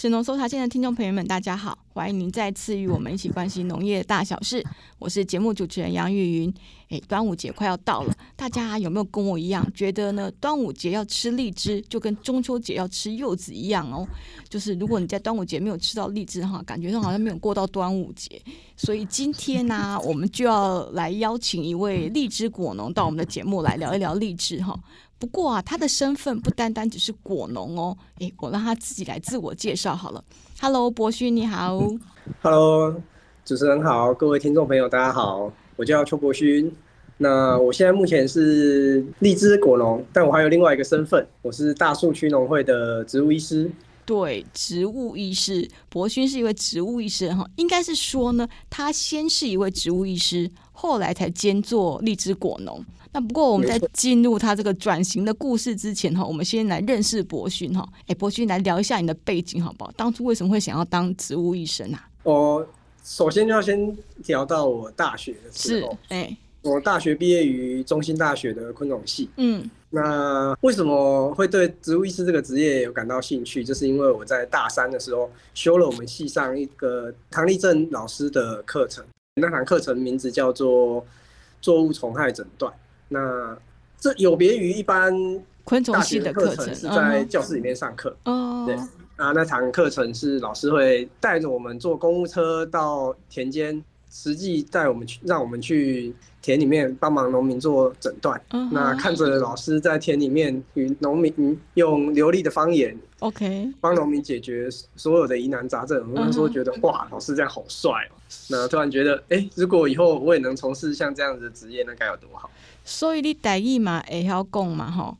神农搜查线的听众朋友们，大家好，欢迎您再次与我们一起关心农业大小事。我是节目主持人杨玉云。诶，端午节快要到了，大家有没有跟我一样觉得呢？端午节要吃荔枝，就跟中秋节要吃柚子一样哦。就是如果你在端午节没有吃到荔枝哈，感觉上好像没有过到端午节。所以今天呢、我们就要来邀请一位荔枝果农到我们的节目来聊一聊荔枝哈。不过啊，他的身份不单单只是果农哦，诶，我让他自己来自我介绍好了。Hello，博勋你好。Hello，主持人好，各位听众朋友大家好，我叫邱博勋。那我现在目前是荔枝果农，但我还有另外一个身份，我是大树区农会的植物医师。对，植物医师，博勋是一位植物医师哈，应该是说呢，他先是一位植物医师，后来才兼做荔枝果农。那不过我们在进入他这个转型的故事之前哈，我们先来认识博勋哈。哎，博勋来聊一下你的背景好不好？当初为什么会想要当植物医生啊？我首先就要先聊到我大学的时候，哎，我大学毕业于中兴大学的昆虫系。嗯，那为什么会对植物医师这个职业有感到兴趣？就是因为我在大三的时候修了我们系上一个唐立正老师的课程，那堂课程名字叫做作物虫害诊断。那这有别于一般昆虫系的课程，是在教室里面上课。哦，对啊，那堂课程是老师会带着我们坐公务车到田间，实际带我们去，让我们去田里面帮忙农民做诊断。嗯，那看着老师在田里面与农民用流利的方言，OK，帮农民解决所有的疑难杂症。我那时候觉得哇，老师这样好帅哦。那突然觉得，哎，如果以后我也能从事像这样子的职业，那该有多好。所以你台语嘛会晓讲嘛吼？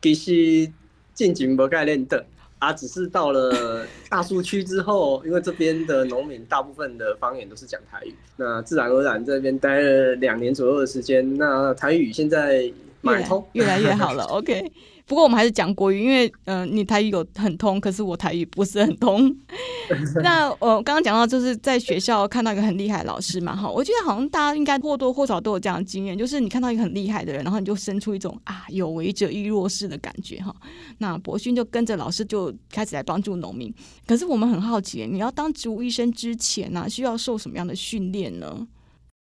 其实进前无概念的啊，只是到了大树区之后，因为这边的农民大部分的方言都是讲台语，那自然而然这边待了两年左右的时间，那台语现在蛮通，越来越好了。OK。不过我们还是讲国语，因为嗯、呃，你台语有很通，可是我台语不是很通。那我刚刚讲到，就是在学校看到一个很厉害的老师嘛，哈，我觉得好像大家应该或多或少都有这样的经验，就是你看到一个很厉害的人，然后你就生出一种啊有为者亦若是的感觉，哈。那博勋就跟着老师就开始来帮助农民。可是我们很好奇，你要当植物医生之前呢、啊，需要受什么样的训练呢？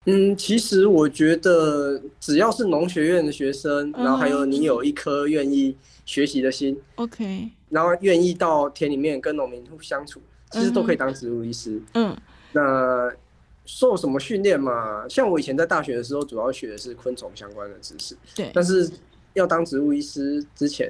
嗯，其实我觉得只要是农学院的学生，然后还有你有一颗愿意学习的心，OK，然后愿意到田里面跟农民互相处，其实都可以当植物医师。嗯，那受什么训练嘛？像我以前在大学的时候，主要学的是昆虫相关的知识。对，但是要当植物医师之前，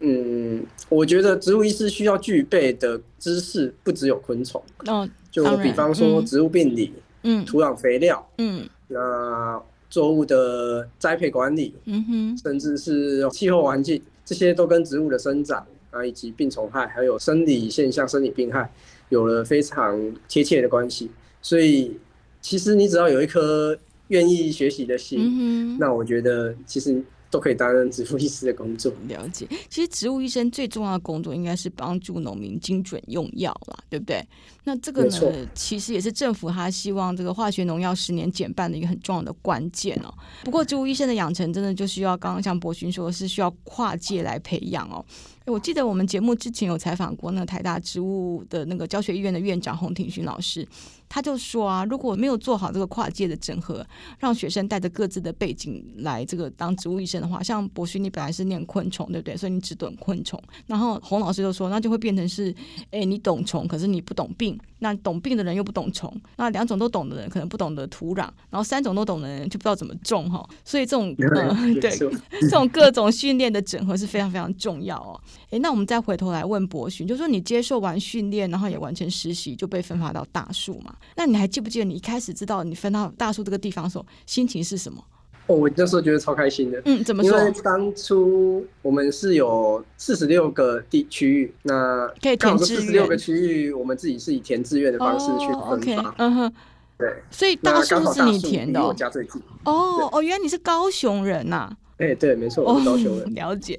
嗯，我觉得植物医师需要具备的知识不只有昆虫。哦，就比方说植物病理。嗯，土壤肥料，嗯，那作物的栽培管理，嗯哼，甚至是气候环境，这些都跟植物的生长啊，以及病虫害，还有生理现象、生理病害，有了非常贴切的关系。所以，其实你只要有一颗愿意学习的心，嗯，那我觉得其实。都可以担任植物医师的工作。了解，其实植物医生最重要的工作应该是帮助农民精准用药啦，对不对？那这个呢，其实也是政府他希望这个化学农药十年减半的一个很重要的关键哦。不过，植物医生的养成真的就需要刚刚像博勋说的是需要跨界来培养哦。我记得我们节目之前有采访过那个台大植物的那个教学医院的院长洪庭勋老师。他就说啊，如果没有做好这个跨界的整合，让学生带着各自的背景来这个当植物医生的话，像博勋你本来是念昆虫，对不对？所以你只懂昆虫。然后洪老师就说，那就会变成是，哎，你懂虫，可是你不懂病。那懂病的人又不懂虫，那两种都懂的人可能不懂得土壤，然后三种都懂的人就不知道怎么种哈。所以这种呃，对，这种各种训练的整合是非常非常重要哦。哎，那我们再回头来问博勋，就是说你接受完训练，然后也完成实习，就被分发到大树嘛？那你还记不记得你一开始知道你分到大树这个地方的时候，心情是什么？哦，我那时候觉得超开心的。嗯，怎么说？因为当初我们是有四十六个地区域，那可以填志愿。四十六个区域，我们自己是以填志愿的方式去分发。嗯哼。对，所以大树是你填的、哦，我家最近。哦哦，原来你是高雄人呐、啊。哎、欸，对，没错，我是高雄人。哦、了解。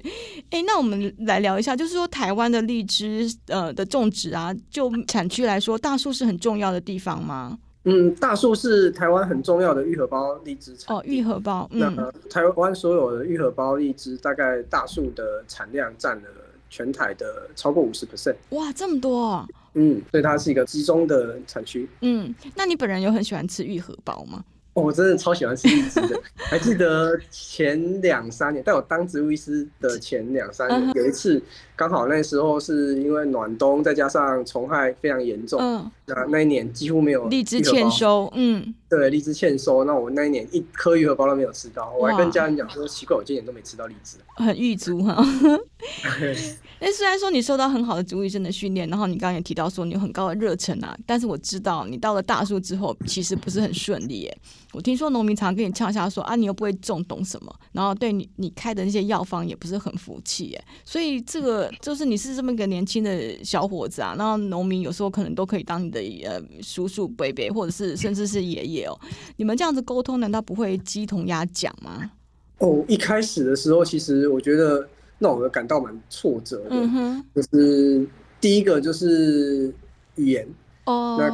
哎、欸，那我们来聊一下，就是说台湾的荔枝呃的种植啊，就产区来说，大树是很重要的地方吗？嗯，大树是台湾很重要的愈合包荔枝产哦，愈合包。嗯，那台湾所有的愈合包荔枝，大概大树的产量占了全台的超过五十 percent。哇，这么多、啊！嗯，所以它是一个集中的产区。嗯，那你本人有很喜欢吃玉荷包吗？我真的超喜欢吃荔枝的，还记得前两三年，在我当植物医师的前两三年，有一次刚好那时候是因为暖冬，再加上虫害非常严重，嗯，那那一年几乎没有荔枝欠收，嗯，对，荔枝欠收，那我那一年一颗玉荷包都没有吃到，我还跟家人讲说奇怪，我今年都没吃到荔枝，很郁卒哈。那虽然说你受到很好的植物医生的训练，然后你刚刚也提到说你有很高的热忱啊，但是我知道你到了大树之后，其实不是很顺利耶。我听说农民常跟你呛下说啊，你又不会种，懂什么？然后对你你开的那些药方也不是很服气耶。所以这个 就是你是这么一个年轻的小伙子啊，然后农民有时候可能都可以当你的呃叔叔、伯伯，或者是甚至是爷爷哦。你们这样子沟通，难道不会鸡同鸭讲吗？哦，一开始的时候，其实我觉得。那我感到蛮挫折的，嗯哼，就是第一个就是语言哦，那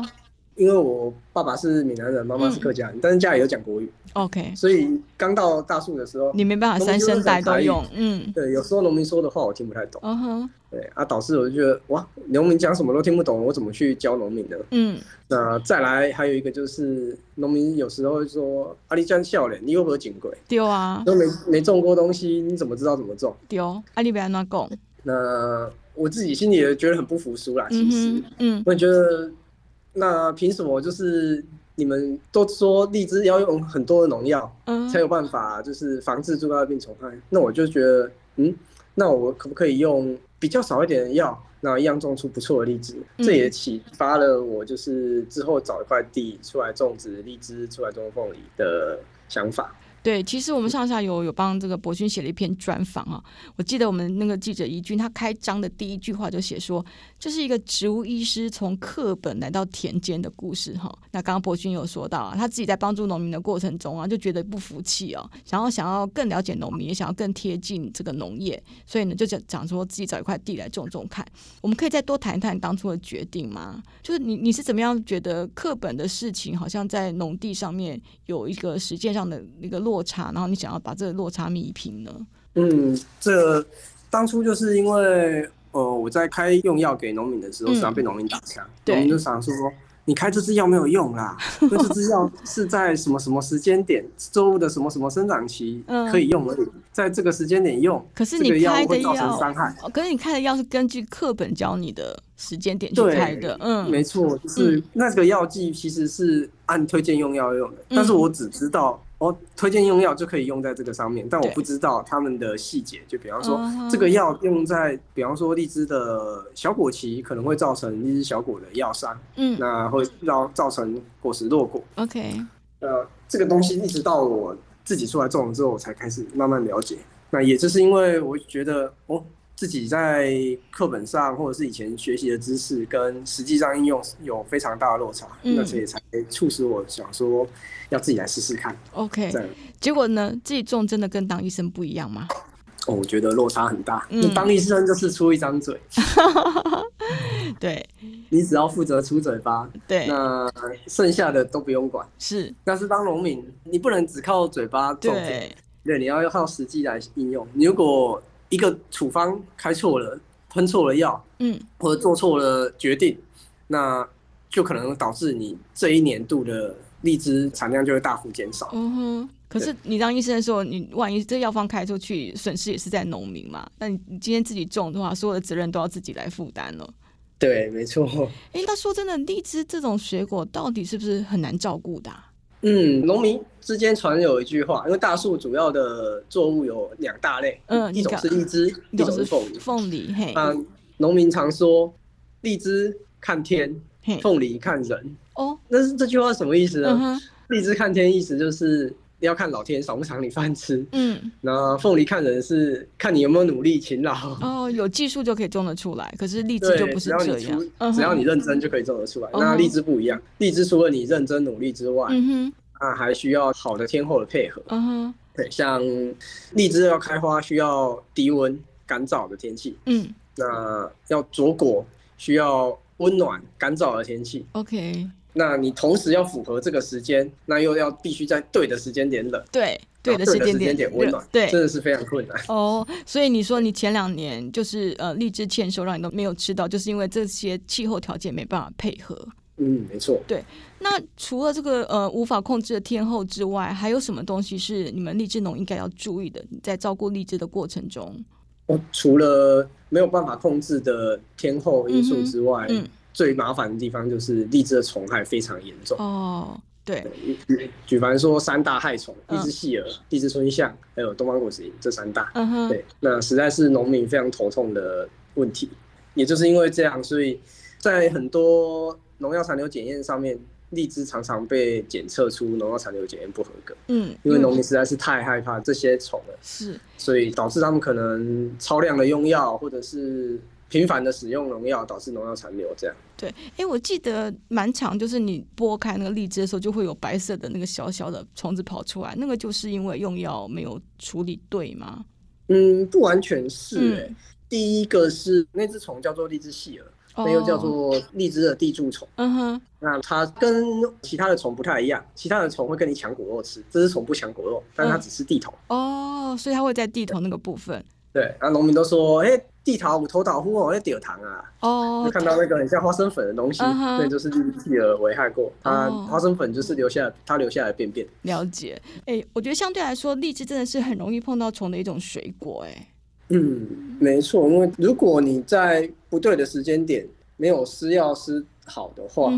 因为我爸爸是闽南人，妈妈是客家但是家里有讲国语，OK，所以刚到大树的时候，你没办法三声带都用，嗯，对，有时候农民说的话我听不太懂，嗯哼。对啊，导致我就觉得哇，农民讲什么都听不懂，我怎么去教农民呢？嗯，那再来还有一个就是，农民有时候会说：“阿里江笑脸，你有没有警鬼？”丢啊，都没没种过东西，你怎么知道怎么种？丢，阿里别那讲。那我自己心里也觉得很不服输啦。其实，嗯，我觉得那凭什么就是你们都说荔枝要用很多的农药，嗯，才有办法就是防治猪肝病虫害？那我就觉得，嗯，那我可不可以用？比较少一点的药，那一样种出不错的荔枝，嗯，这也启发了我，就是之后找一块地出来种植荔枝，出来种凤梨的想法。对，其实我们上下游有帮这个博勋写了一篇专访啊。我记得我们那个记者怡君，他开章的第一句话就写说，这是一个植物医师从课本来到田间的故事哈。那刚刚博勋有说到啊，他自己在帮助农民的过程中啊，就觉得不服气哦，想要想要更了解农民，也想要更贴近这个农业，所以呢，就讲讲说自己找一块地来种种看。我们可以再多谈一谈当初的决定吗？就是你你是怎么样觉得课本的事情，好像在农地上面有一个实践上的一个落落差，然后你想要把这个落差弥平呢？嗯，这当初就是因为呃，我在开用药给农民的时候，常常被农民打枪，农、嗯、民就想说。你开这支药没有用啦，因为这支药是在什么什么时间点，作物的什么什么生长期可以用而已，在这个时间点用，可是你开的药伤害。可是你开的药是根据课本教你的时间点去开的，嗯，没错，就是那个药剂其实是按推荐用药用的，但是我只知道。哦，推荐用药就可以用在这个上面，但我不知道他们的细节。就比方说，这个药用在，比方说荔枝的小果期，可能会造成荔枝小果的药伤，嗯，那会让造成果实落果。OK，呃，这个东西一直到我自己出来种了之后，我才开始慢慢了解。那也就是因为我觉得，哦。自己在课本上或者是以前学习的知识跟实际上应用有非常大的落差，嗯、那所以才促使我想说要自己来试试看。OK，结果呢，自己种真的跟当医生不一样吗？哦，我觉得落差很大。嗯、当医生就是出一张嘴，对，你只要负责出嘴巴，对，那剩下的都不用管。是，但是当农民，你不能只靠嘴巴种，对，对，你要要靠实际来应用。你如果一个处方开错了，喷错了药，嗯，或者做错了决定，那就可能导致你这一年度的荔枝产量就会大幅减少。嗯哼，可是你当医生的时候，你万一这药方开出去，损失也是在农民嘛？那你你今天自己种的话，所有的责任都要自己来负担了。对，没错。哎、欸，那说真的，荔枝这种水果到底是不是很难照顾的、啊？嗯，农民之间传有一句话，因为大树主要的作物有两大类，嗯，一种是荔枝，一种是凤梨。凤梨，嘿，啊，农民常说，荔枝看天，凤梨看人。哦，那是这句话什么意思呢？嗯、荔枝看天意思就是要看老天赏不赏你饭吃。嗯，那凤梨看人是看你有没有努力勤劳。哦，有技术就可以种得出来，可是荔枝就不是这样。只要只要你认真就可以种得出来。嗯、那荔枝不一样，荔枝除了你认真努力之外，嗯哼，那还需要好的天候的配合。嗯哼，对，像荔枝要开花需要低温干燥的天气。嗯，那要着果需要温暖干燥的天气。OK。那你同时要符合这个时间，那又要必须在对的时间点冷，对，对的时间点点温暖，对，真的是非常困难。哦，所以你说你前两年就是呃荔枝欠收，让你都没有吃到，就是因为这些气候条件没办法配合。嗯，没错。对，那除了这个呃无法控制的天候之外，还有什么东西是你们荔枝农应该要注意的？在照顾荔枝的过程中，哦，除了没有办法控制的天候因素之外，嗯。嗯最麻烦的地方就是荔枝的虫害非常严重哦。对，举举凡说三大害虫：荔枝细蛾、荔枝春象，还有东方果实蝇这三大。嗯哼，对，那实在是农民非常头痛的问题。也就是因为这样，所以在很多农药残留检验上面，荔枝常常被检测出农药残留检验不合格。嗯，因为农民实在是太害怕这些虫了，是，所以导致他们可能超量的用药，或者是。频繁的使用农药导致农药残留，这样。对，哎、欸，我记得蛮长，就是你剥开那个荔枝的时候，就会有白色的那个小小的虫子跑出来，那个就是因为用药没有处理对吗？嗯，不完全是、欸。嗯、第一个是那只虫叫做荔枝细蛾，那又叫做荔枝的地蛀虫。嗯哼，那它跟其他的虫不太一样，其他的虫会跟你抢果肉吃，这只虫不抢果肉，但它只吃地头、嗯。哦，所以它会在地头那个部分。对，然后农民都说，哎、欸。地桃五头岛呼哦，那丢糖啊！哦，就看到那个很像花生粉的东西，那、uh huh. 就是荔枝细蛾危害过。它花生粉就是留下它留下来的便便。了解，哎、欸，我觉得相对来说，荔枝真的是很容易碰到虫的一种水果、欸，哎。嗯，没错，因为如果你在不对的时间点没有施药施好的话，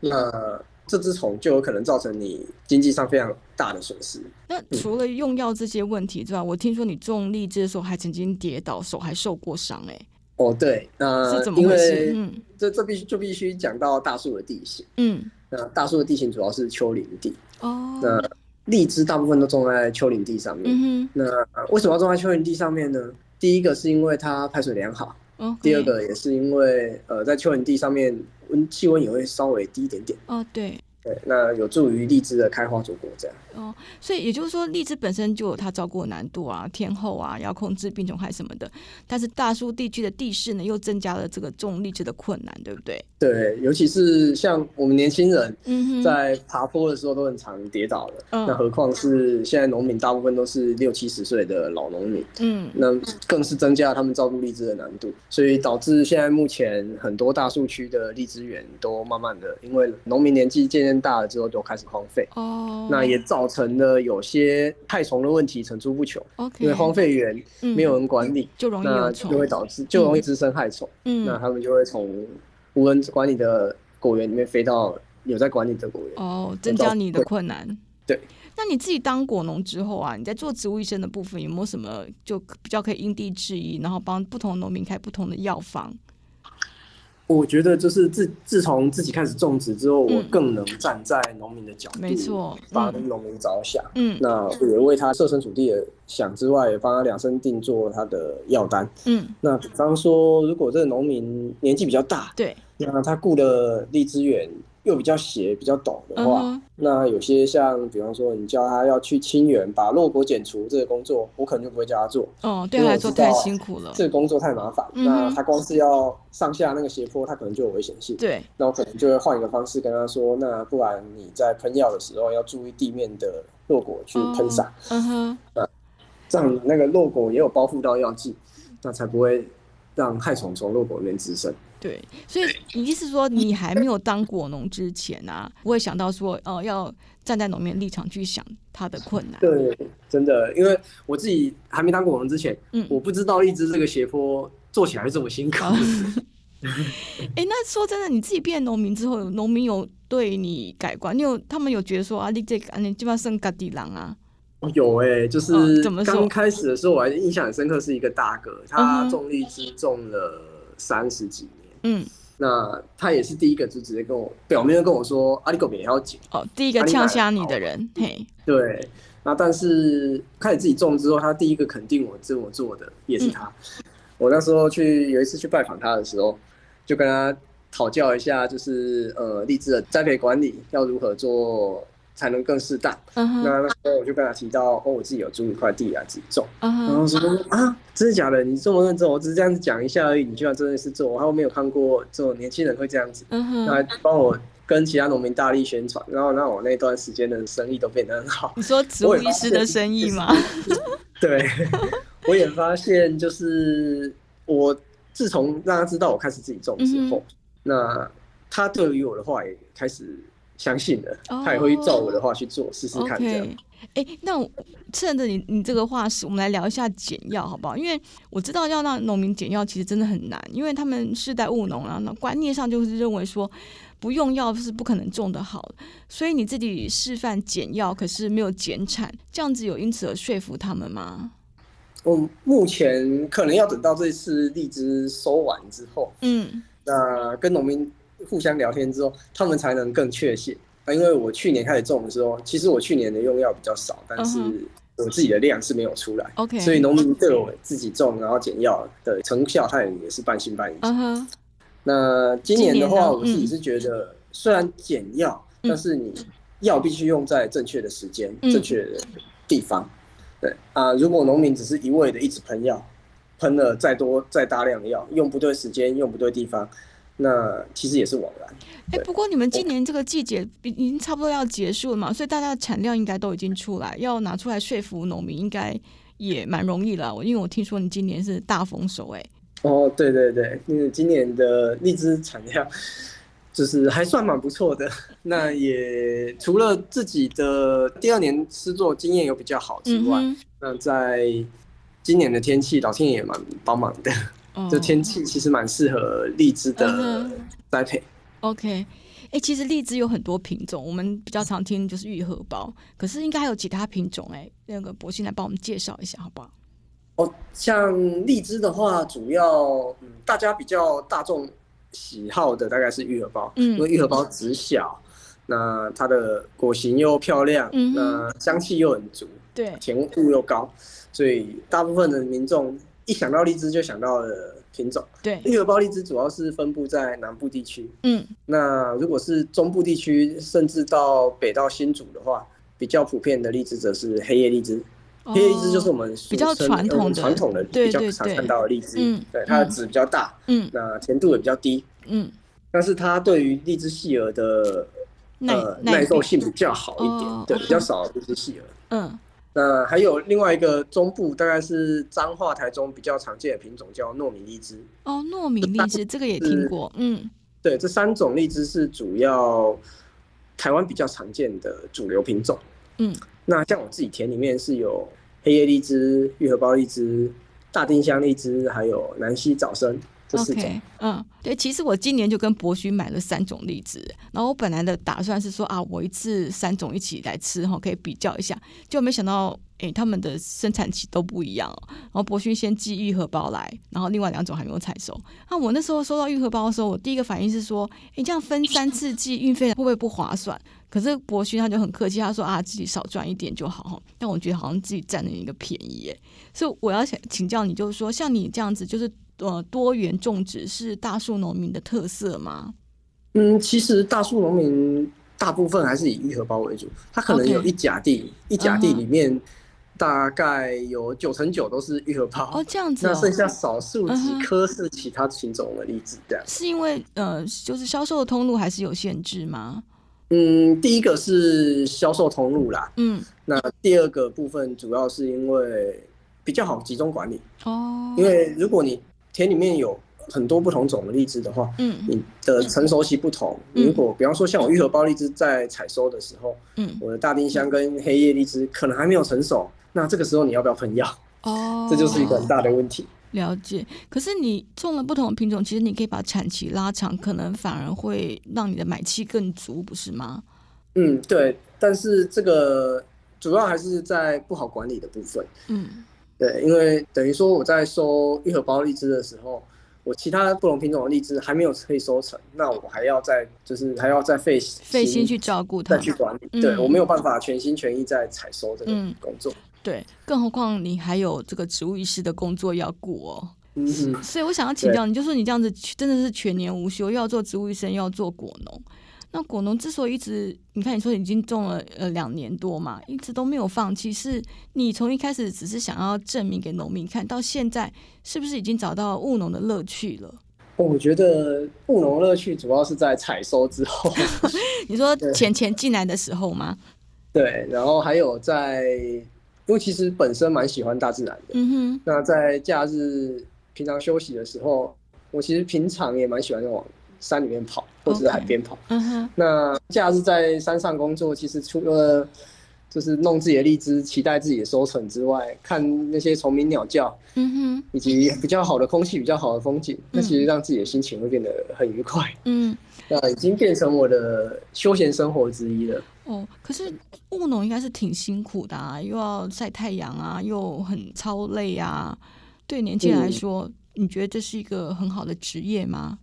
那。这只虫就有可能造成你经济上非常大的损失。那除了用药这些问题之外，嗯、我听说你种荔枝的时候还曾经跌倒，手还受过伤哎。哦，对，那是怎么回事？嗯，这这必须就必须讲到大树的地形。嗯，那大树的地形主要是丘陵地。哦，那荔枝大部分都种在丘陵地上面。嗯哼，那为什么要种在丘陵地上面呢？第一个是因为它排水良好。第二个也是因为呃，在丘陵地上面温气温也会稍微低一点点。哦，对。对，那有助于荔枝的开花结果，这样。哦，所以也就是说，荔枝本身就有它照顾的难度啊，天候啊，要控制病虫害什么的。但是大树地区的地势呢，又增加了这个种荔枝的困难，对不对？对，尤其是像我们年轻人，在爬坡的时候都很常跌倒的。嗯，那何况是现在农民大部分都是六七十岁的老农民，嗯，那更是增加了他们照顾荔枝的难度，所以导致现在目前很多大树区的荔枝园都慢慢的，因为农民年纪渐渐大了之后，就开始荒废。哦，那也造成了有些害虫的问题层出不穷。因为荒废园没有人管理，嗯、就容易就会导致就容易滋生害虫。嗯，那他们就会从无人管理的果园里面飞到有在管理的果园。哦，增加你的困难。对，那你自己当果农之后啊，你在做植物医生的部分有没有什么就比较可以因地制宜，然后帮不同农民开不同的药方？我觉得就是自自从自己开始种植之后，嗯、我更能站在农民的角度，没错，帮农民着想。嗯，那也为他设身处地的想之外，也帮他量身定做他的药单。嗯，那比方说，如果这个农民年纪比较大，对，那他雇了荔枝园。又比较斜、比较陡的话，那有些像，比方说，你叫他要去清园，把落果剪除这个工作，我可能就不会叫他做。哦，对他来说太辛苦了，这个工作太麻烦。嗯、那他光是要上下那个斜坡，他可能就有危险性。对，那我可能就会换一个方式跟他说，那不然你在喷药的时候要注意地面的落果去喷洒。嗯哼，这样那个落果也有包覆到药剂，那才不会让害虫从落果里面滋生。对，所以你意思说，你还没有当果农之前啊，不会想到说，哦、呃，要站在农民立场去想他的困难。对，真的，因为我自己还没当果农之前，嗯，我不知道荔枝这个斜坡做起来是这么辛苦。哎、欸，那说真的，你自己变农民之后，农民有对你改观？你有他们有觉得说啊，你这你基本上算家己人啊？有哎、欸，就是刚开始的时候，我还印象很深刻，是一个大哥，他种荔枝种了三十几年。嗯，那他也是第一个就直接跟我表面跟我说，阿里狗饼也要紧哦，第一个呛瞎你的人，嘿，对，那但是开始自己种之后，他第一个肯定我这么做的也是他。嗯、我那时候去有一次去拜访他的时候，就跟他讨教一下，就是呃荔枝的栽培管理要如何做。才能更适当。Uh huh. 那那时候我就跟他提到，哦，我自己有租一块地啊，自己种。Uh huh. 然后说啊，真的假的？你这么认真，我只是这样子讲一下而已，你居然真的是做？我还没有看过这种年轻人会这样子。Uh huh. 那还帮我跟其他农民大力宣传，然后让我那段时间的生意都变得很好。你说植物医师的生意吗？对，我也发现，就是我自从让他知道我开始自己种之后，uh. 那他对于我的话也开始。相信的，他也会照我的话去做，试试、oh, 看这样。哎、那趁着你你这个话是，我们来聊一下减药好不好？因为我知道要让农民减药其实真的很难，因为他们世代务农啊，那观念上就是认为说不用药是不可能种得好。所以你自己示范减药，可是没有减产，这样子有因此而说服他们吗？我目前可能要等到这次荔枝收完之后，嗯，那跟农民。互相聊天之后，他们才能更确信。啊，因为我去年开始种的时候，其实我去年的用药比较少，但是我自己的量是没有出来。OK，所以农民对我自己种然后减药的成效，他也是半信半疑。Uh huh. 那今年的话，我自己是觉得，虽然减药，嗯、但是你药必须用在正确的时间、嗯、正确的地方。对啊，如果农民只是一味的一直喷药，喷了再多再大量的药，用不对时间，用不对地方。那其实也是枉然。哎，不过你们今年这个季节已经差不多要结束了嘛，所以大家的产量应该都已经出来，要拿出来说服农民，应该也蛮容易了。因为我听说你今年是大丰收，哎。哦，对对对，因为今年的荔枝产量就是还算蛮不错的。那也除了自己的第二年施作经验有比较好之外，嗯、那在今年的天气，老天爷也蛮帮忙的。这天气其实蛮适合荔枝的栽培。OK，哎、欸，其实荔枝有很多品种，我们比较常听就是玉荷包，可是应该还有其他品种哎、欸。那个博兴来帮我们介绍一下好不好？哦，像荔枝的话，主要嗯大家比较大众喜好的大概是玉荷包，嗯，因为玉荷包籽小，那它的果形又漂亮，嗯，那香气又很足，对，甜度又高，所以大部分的民众。一想到荔枝就想到了品种，对，玉荷包荔枝主要是分布在南部地区，嗯，那如果是中部地区，甚至到北到新竹的话，比较普遍的荔枝则是黑叶荔枝。哦、黑叶荔枝就是我们比较传统的。传统的比较常看到的荔枝，对，对，它的籽比较大，嗯，那甜度也比较低，嗯，但是它对于荔枝细儿的呃耐受性比较好一点，哦、对，比较少荔枝细儿，嗯。那还有另外一个中部，大概是彰化、台中比较常见的品种叫糯米荔枝。哦，糯米荔枝这个也听过。嗯，对，这三种荔枝是主要台湾比较常见的主流品种。嗯，那像我自己田里面是有黑叶荔枝、玉荷包荔枝、大丁香荔枝，还有南溪早生。OK，嗯，对，其实我今年就跟博勋买了三种荔枝，然后我本来的打算是说啊，我一次三种一起来吃哈，可以比较一下，就没想到哎，他们的生产期都不一样，然后博勋先寄玉荷包来，然后另外两种还没有采收。那我那时候收到玉荷包的时候，我第一个反应是说，哎，这样分三次寄运费会不会不划算？可是博勋他就很客气，他说啊，自己少赚一点就好哈。但我觉得好像自己占了一个便宜哎，所以我要想请教你，就是说像你这样子，就是。呃，多元种植是大树农民的特色吗？嗯，其实大树农民大部分还是以玉荷包为主，它可能有一甲地.一甲地里面大概有九成九都是玉荷包。哦，这样子，哦。那剩下少数几棵是其他品种的荔枝，这样。是因为呃，就是销售的通路还是有限制吗？嗯，第一个是销售通路啦。嗯，那第二个部分主要是因为比较好集中管理。哦，因为如果你田里面有很多不同种的荔枝的话，嗯，你的成熟期不同。嗯、如果比方说像我玉荷包荔枝在采收的时候，嗯，我的大丁香跟黑叶荔枝可能还没有成熟，那这个时候你要不要喷药？哦，这就是一个很大的问题。了解。可是你种了不同的品种，其实你可以把产期拉长，可能反而会让你的买气更足，不是吗？嗯，对。但是这个主要还是在不好管理的部分。嗯。对，因为等于说我在收一荷包荔枝的时候，我其他不同品种的荔枝还没有可以收成，那我还要再就是还要再费费心去照顾它，再去管理。嗯、对，我没有办法全心全意在采收这个工作。嗯、对，更何况你还有这个植物医师的工作要顾哦。嗯。所以我想要请教你，就说你这样子真的是全年无休，又要做植物医生，又要做果农。那果农之所以一直，你看你说已经种了呃两年多嘛，一直都没有放弃，是你从一开始只是想要证明给农民看，到现在是不是已经找到务农的乐趣了？我觉得务农乐趣主要是在采收之后。你说钱钱进来的时候吗？对，然后还有在，因为其实本身蛮喜欢大自然的，嗯哼。那在假日平常休息的时候，我其实平常也蛮喜欢往山里面跑，或者是海边跑。Uh. 那假日在山上工作，其实除了就是弄自己的荔枝，期待自己的收成之外，看那些虫鸣鸟叫，嗯哼，以及比较好的空气、比较好的风景，那其实让自己的心情会变得很愉快。嗯，那已经变成我的休闲生活之一了。哦，可是务农应该是挺辛苦的啊，又要晒太阳啊，又很操累啊。对年轻人来说，嗯、你觉得这是一个很好的职业吗？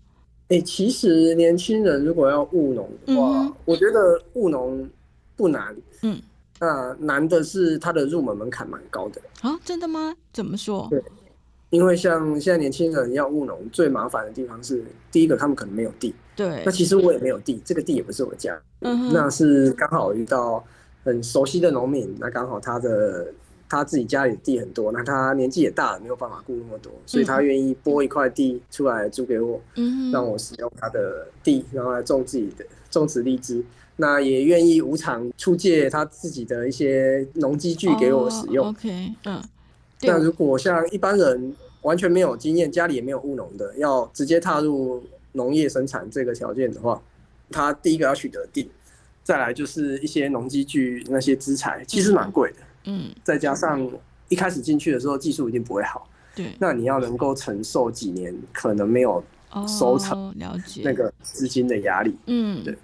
哎、欸，其实年轻人如果要务农的话，嗯、我觉得务农不难。嗯，那难的是它的入门门槛蛮高的。啊，真的吗？怎么说？对，因为像现在年轻人要务农，最麻烦的地方是，第一个他们可能没有地。对。那其实我也没有地，这个地也不是我家。嗯。那是刚好遇到很熟悉的农民，那刚好他的。他自己家里的地很多，那他年纪也大了，没有办法顾那么多，所以他愿意拨一块地出来租给我，嗯、让我使用他的地，然后来种自己的种植荔枝。那也愿意无偿出借他自己的一些农机具给我使用。Oh, OK，嗯。那如果像一般人完全没有经验，家里也没有务农的，要直接踏入农业生产这个条件的话，他第一个要取得地，再来就是一些农机具那些资材，其实蛮贵的。嗯，再加上一开始进去的时候技术一定不会好，对，那你要能够承受几年可能没有收成，了解。那个资金的压力，嗯，对，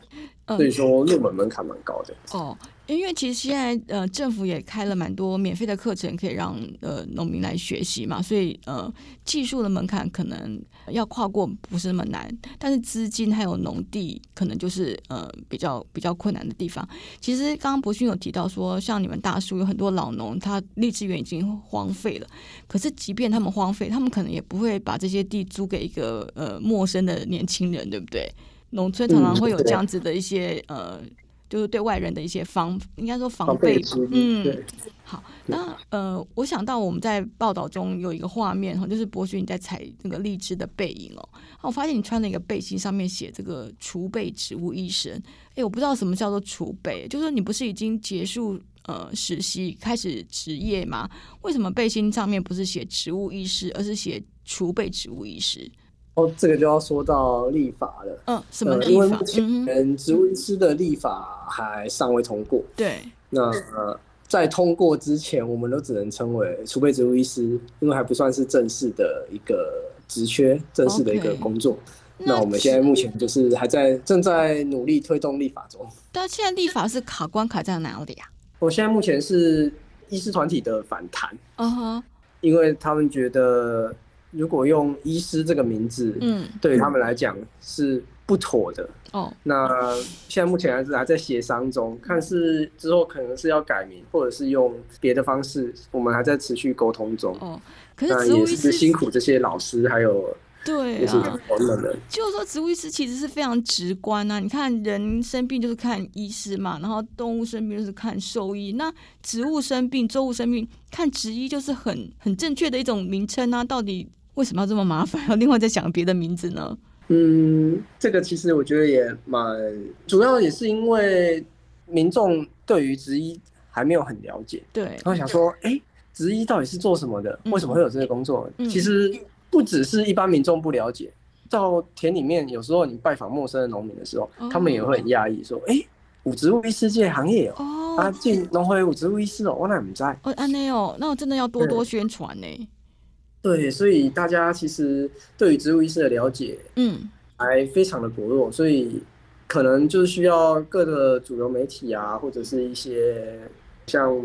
所以说入门门槛蛮高的。哦。因为其实现在呃政府也开了蛮多免费的课程，可以让呃农民来学习嘛，所以呃技术的门槛可能要跨过不是那么难，但是资金还有农地可能就是呃比较比较困难的地方。其实刚刚博勋有提到说，像你们大叔有很多老农，他荔枝园已经荒废了，可是即便他们荒废，他们可能也不会把这些地租给一个呃陌生的年轻人，对不对？农村常常会有这样子的一些、嗯、呃。就是对外人的一些防，应该说防备。嗯，好，那呃，我想到我们在报道中有一个画面哈，就是博勋你在采那个荔枝的背影哦。我发现你穿了一个背心，上面写这个储备植物医生。哎，我不知道什么叫做储备，就是说你不是已经结束呃实习开始职业吗？为什么背心上面不是写植物医师，而是写储备植物医师？哦，这个就要说到立法了。嗯，什么立法？呃、因为目前植物医师的立法还尚未通过。嗯、对。那、呃、在通过之前，我们都只能称为储备植物医师，因为还不算是正式的一个职缺，正式的一个工作。Okay, 那我们现在目前就是还在正在努力推动立法中。但现在立法是卡关卡在哪里啊？我现在目前是医师团体的反弹。嗯哼、uh。Huh. 因为他们觉得。如果用医师这个名字，嗯，对他们来讲是不妥的。哦，那现在目前还是还在协商中，看是之后可能是要改名，或者是用别的方式，我们还在持续沟通中。哦，可是植物医师也是辛苦这些老师，还有对啊，们就是说植物医师其实是非常直观啊。你看人生病就是看医师嘛，然后动物生病就是看兽医，那植物生病、作物生病看植医就是很很正确的一种名称啊。到底？为什么要这么麻烦？要另外再想别的名字呢？嗯，这个其实我觉得也蛮主要，也是因为民众对于植医还没有很了解。对，然后想说，哎，植医到底是做什么的？为什么会有这个工作？嗯、其实不只是一般民众不了解，到田里面有时候你拜访陌生的农民的时候，哦、他们也会很讶异，说，哎，五植物医师这行业哦，哦啊，进农会五植物医师哦，我哪不知？哦，安内哦，那我真的要多多宣传呢。对，所以大家其实对于植物医师的了解，嗯，还非常的薄弱，嗯、所以可能就是需要各个主流媒体啊，或者是一些像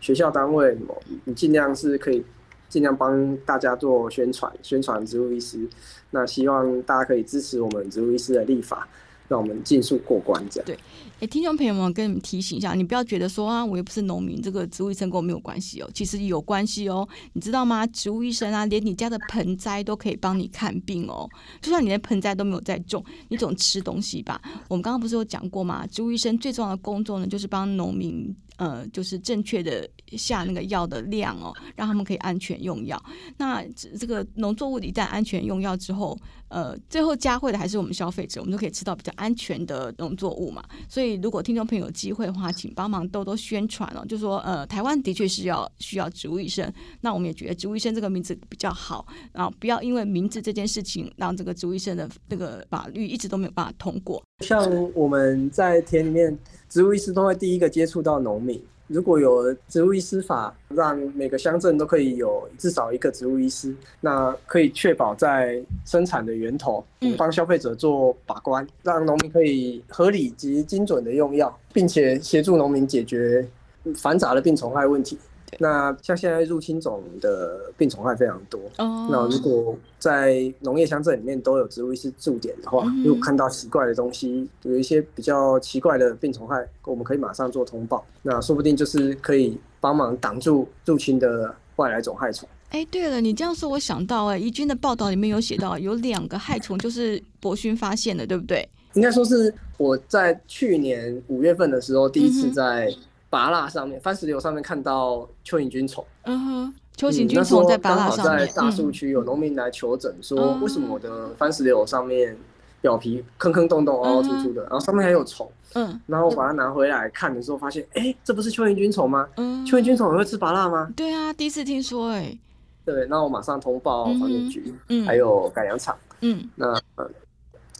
学校单位什么，你尽量是可以尽量帮大家做宣传，宣传植物医师。那希望大家可以支持我们植物医师的立法。让我们尽速过关，这样对。哎，听众朋友们，跟你们提醒一下，你不要觉得说啊，我又不是农民，这个植物医生跟我没有关系哦。其实有关系哦，你知道吗？植物医生啊，连你家的盆栽都可以帮你看病哦。就算你连盆栽都没有在种，你总吃东西吧？我们刚刚不是有讲过吗？植物医生最重要的工作呢，就是帮农民。呃，就是正确的下那个药的量哦，让他们可以安全用药。那这个农作物一旦安全用药之后，呃，最后加惠的还是我们消费者，我们就可以吃到比较安全的农作物嘛。所以，如果听众朋友有机会的话，请帮忙多多宣传哦，就说呃，台湾的确是要需要植物医生，那我们也觉得植物医生这个名字比较好，然后不要因为名字这件事情让这个植物医生的那个法律一直都没有办法通过。像我们在田里面。植物医师都会第一个接触到农民。如果有植物医师法，让每个乡镇都可以有至少一个植物医师，那可以确保在生产的源头，帮消费者做把关，让农民可以合理及精准的用药，并且协助农民解决繁杂的病虫害问题。那像现在入侵种的病虫害非常多，oh. 那如果在农业乡镇里面都有植物医师驻点的话，如果看到奇怪的东西，有一些比较奇怪的病虫害，我们可以马上做通报，那说不定就是可以帮忙挡住入侵的外来种害虫。哎，对了，你这样说，我想到哎，宜君的报道里面有写到，有两个害虫就是博勋发现的，对不对？应该说是我在去年五月份的时候第一次在。芭乐上面，番石榴上面看到蚯蚓菌虫。嗯哼，蚯蚓菌虫在芭乐上面。在大树区有农民来求诊，说为什么我的番石榴上面表皮坑坑洞洞、凹凹凸凸的，然后上面还有虫。嗯，然后我把它拿回来看的时候，发现，哎，这不是蚯蚓菌虫吗？嗯，蚯蚓菌虫也会吃拔蜡吗？对啊，第一次听说，哎。对，那我马上通报环境局，嗯，还有改良场。嗯，那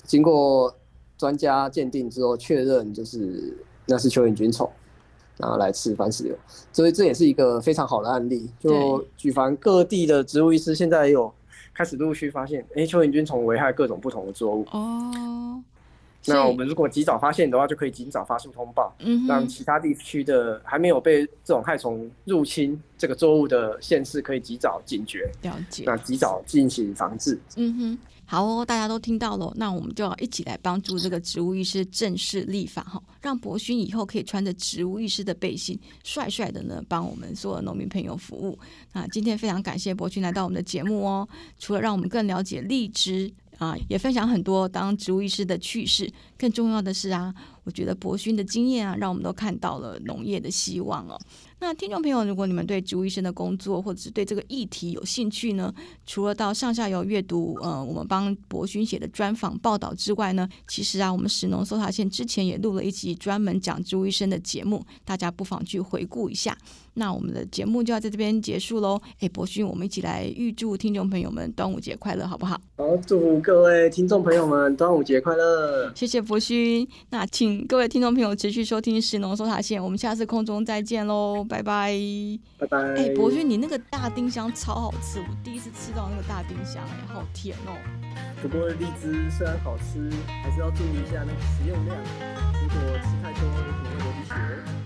经过专家鉴定之后，确认就是那是蚯蚓菌虫。然后来吃番石榴，所以这也是一个非常好的案例。就举凡各地的植物医师现在也有开始陆续发现，哎，蚯蚓菌虫危害各种不同的作物。哦，那我们如果及早发现的话，就可以及早发出通报，嗯，让其他地区的还没有被这种害虫入侵这个作物的县市可以及早警觉，了解，那及早进行防治。嗯哼。好哦，大家都听到了，那我们就要一起来帮助这个植物医师正式立法哈，让博勋以后可以穿着植物医师的背心，帅帅的呢帮我们所有农民朋友服务。那今天非常感谢博勋来到我们的节目哦，除了让我们更了解荔枝啊，也分享很多当植物医师的趣事，更重要的是啊，我觉得博勋的经验啊，让我们都看到了农业的希望哦。那听众朋友，如果你们对植物医生的工作或者是对这个议题有兴趣呢，除了到上下游阅读，呃，我们帮博勋写的专访报道之外呢，其实啊，我们石农搜查线之前也录了一集专门讲植物医生的节目，大家不妨去回顾一下。那我们的节目就要在这边结束喽。哎，博勋，我们一起来预祝听众朋友们端午节快乐，好不好？好，祝福各位听众朋友们端午节快乐。谢谢博勋。那请各位听众朋友持续收听食农搜查线，我们下次空中再见喽。拜拜，拜拜。哎，博勋，你那个大丁香超好吃，我第一次吃到那个大丁香，哎，好甜哦。不过荔枝虽然好吃，还是要注意一下那个食用量，如果吃太多，有可能会流鼻血。